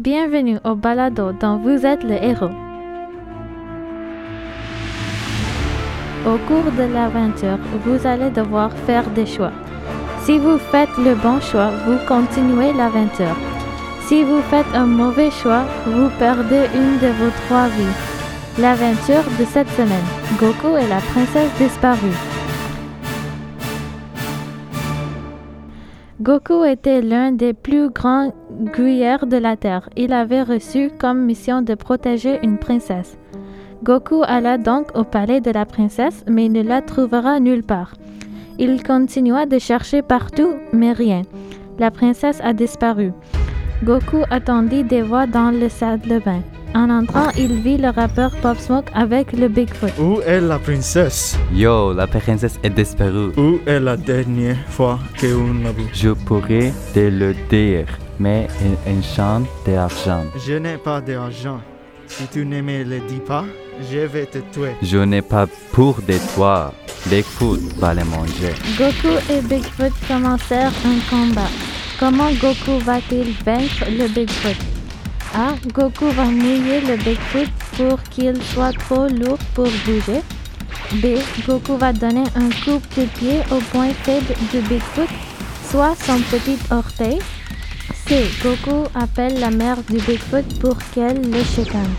bienvenue au balado dont vous êtes le héros. Au cours de l'aventure, vous allez devoir faire des choix. Si vous faites le bon choix, vous continuez l'aventure. Si vous faites un mauvais choix, vous perdez une de vos trois vies. L'aventure de cette semaine, Goku et la princesse disparue. Goku était l'un des plus grands gruyères de la Terre. Il avait reçu comme mission de protéger une princesse. Goku alla donc au palais de la princesse, mais ne la trouvera nulle part. Il continua de chercher partout, mais rien. La princesse a disparu. Goku attendit des voix dans le salle de bain. En entrant, il vit le rappeur Pop Smoke avec le Bigfoot. Où est la princesse? Yo, la princesse est disparue. Où est la dernière fois qu'on l'a vue? Je pourrais te le dire, mais il enchante d'argent. Je n'ai pas d'argent. Si tu ne me le dis pas, je vais te tuer. Je n'ai pas pour de toi. Bigfoot va le manger. Goku et Bigfoot commencèrent un combat. Comment Goku va-t-il vaincre le Bigfoot? A. Goku va mouiller le Bigfoot pour qu'il soit trop lourd pour bouger. B. Goku va donner un coup de pied au point faible du Bigfoot, soit son petit orteil. C. Goku appelle la mère du Bigfoot pour qu'elle le chicane.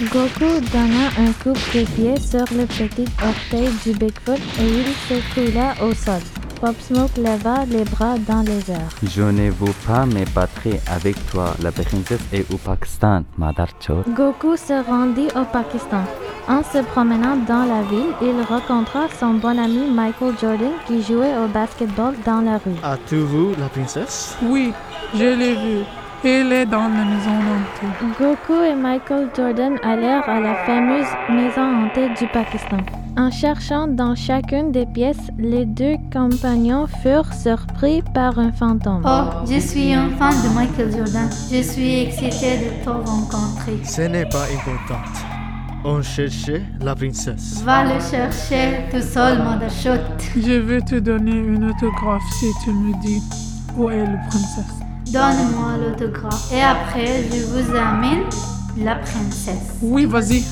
Goku donna un coup de pied sur le petit orteil du Bigfoot et il s'écroula au sol. Pop Smoke leva les bras dans les airs. Je ne veux pas me battre avec toi. La princesse est au Pakistan, Madar. Goku se rendit au Pakistan. En se promenant dans la ville, il rencontra son bon ami Michael Jordan qui jouait au basketball dans la rue. As-tu vu la princesse? Oui, je l'ai vu. Elle est dans la maison hantée. Goku et Michael Jordan allèrent à la fameuse maison hantée du Pakistan. En cherchant dans chacune des pièces, les deux compagnons furent surpris par un fantôme. Oh, je suis un fan de Michael Jordan. Je suis excité de te rencontrer. Ce n'est pas important. On cherchait la princesse. Va le chercher tout seul, Madachot. Je vais te donner une autographe si tu me dis où est la princesse. Donne-moi l'autographe. Et après, je vous amène la princesse. Oui, vas-y.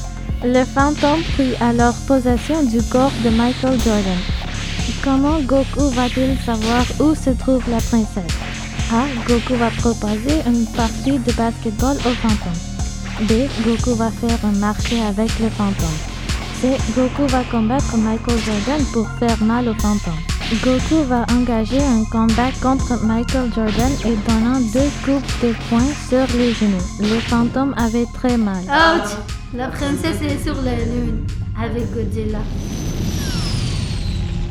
Le fantôme prit alors possession du corps de Michael Jordan. Comment Goku va-t-il savoir où se trouve la princesse? A. Goku va proposer une partie de basketball au fantôme. B. Goku va faire un marché avec le fantôme. C. Goku va combattre Michael Jordan pour faire mal au fantôme. Goku va engager un combat contre Michael Jordan et donnant deux coups de poing sur les genoux. Le fantôme avait très mal. Ouch! La princesse est sur la lune avec Godzilla.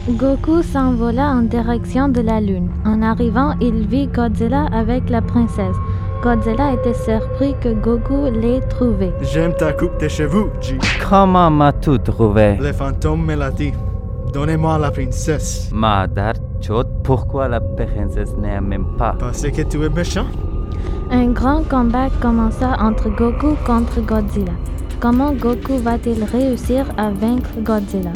Goku s'envola en direction de la lune. En arrivant, il vit Godzilla avec la princesse. Godzilla était surpris que Goku l'ait trouvé. J'aime ta coupe de cheveux, G. Comment m'as-tu trouvé? Le fantôme me l'a dit. Donnez-moi la princesse. Madar Chot, pourquoi la princesse n'est même pas? Parce que tu es méchant Un grand combat commença entre Goku contre Godzilla. Comment Goku va-t-il réussir à vaincre Godzilla?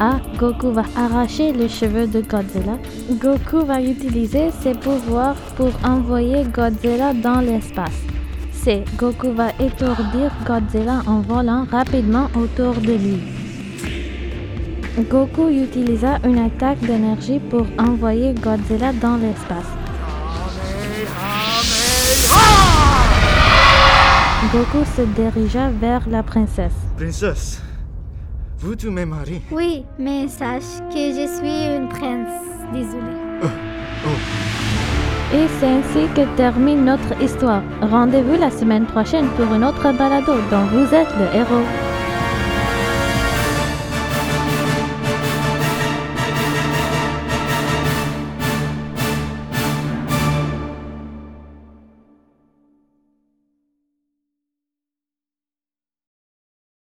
A. Goku va arracher les cheveux de Godzilla. Goku va utiliser ses pouvoirs pour envoyer Godzilla dans l'espace. C. Goku va étourdir Godzilla en volant rapidement autour de lui. Goku utilisa une attaque d'énergie pour envoyer Godzilla dans l'espace. Goku se dirigea vers la princesse. Princesse, vous tu me maries Oui, mais sache que je suis une prince. Désolée. Et c'est ainsi que termine notre histoire. Rendez-vous la semaine prochaine pour une autre balado dont vous êtes le héros.